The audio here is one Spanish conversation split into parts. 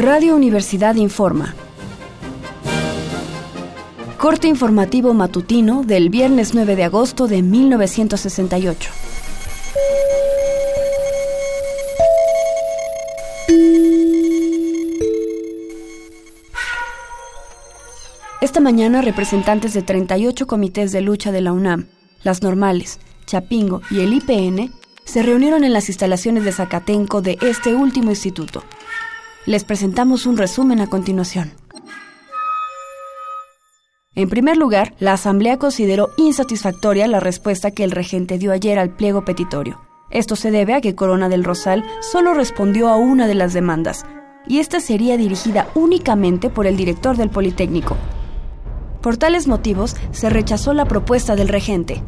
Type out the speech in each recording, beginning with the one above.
Radio Universidad informa. Corte informativo matutino del viernes 9 de agosto de 1968. Esta mañana representantes de 38 comités de lucha de la UNAM, las normales, Chapingo y el IPN se reunieron en las instalaciones de Zacatenco de este último instituto. Les presentamos un resumen a continuación. En primer lugar, la Asamblea consideró insatisfactoria la respuesta que el regente dio ayer al pliego petitorio. Esto se debe a que Corona del Rosal solo respondió a una de las demandas, y esta sería dirigida únicamente por el director del Politécnico. Por tales motivos, se rechazó la propuesta del regente.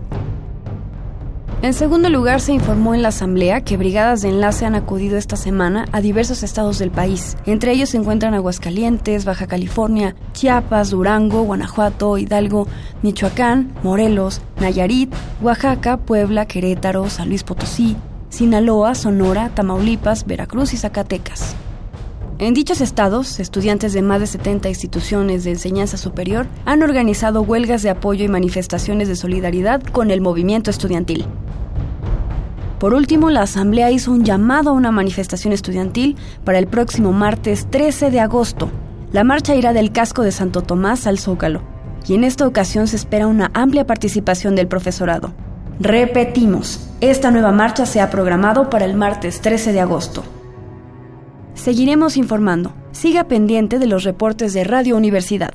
En segundo lugar, se informó en la Asamblea que brigadas de enlace han acudido esta semana a diversos estados del país. Entre ellos se encuentran Aguascalientes, Baja California, Chiapas, Durango, Guanajuato, Hidalgo, Michoacán, Morelos, Nayarit, Oaxaca, Puebla, Querétaro, San Luis Potosí, Sinaloa, Sonora, Tamaulipas, Veracruz y Zacatecas. En dichos estados, estudiantes de más de 70 instituciones de enseñanza superior han organizado huelgas de apoyo y manifestaciones de solidaridad con el movimiento estudiantil. Por último, la Asamblea hizo un llamado a una manifestación estudiantil para el próximo martes 13 de agosto. La marcha irá del casco de Santo Tomás al Zócalo, y en esta ocasión se espera una amplia participación del profesorado. Repetimos, esta nueva marcha se ha programado para el martes 13 de agosto. Seguiremos informando. Siga pendiente de los reportes de Radio Universidad.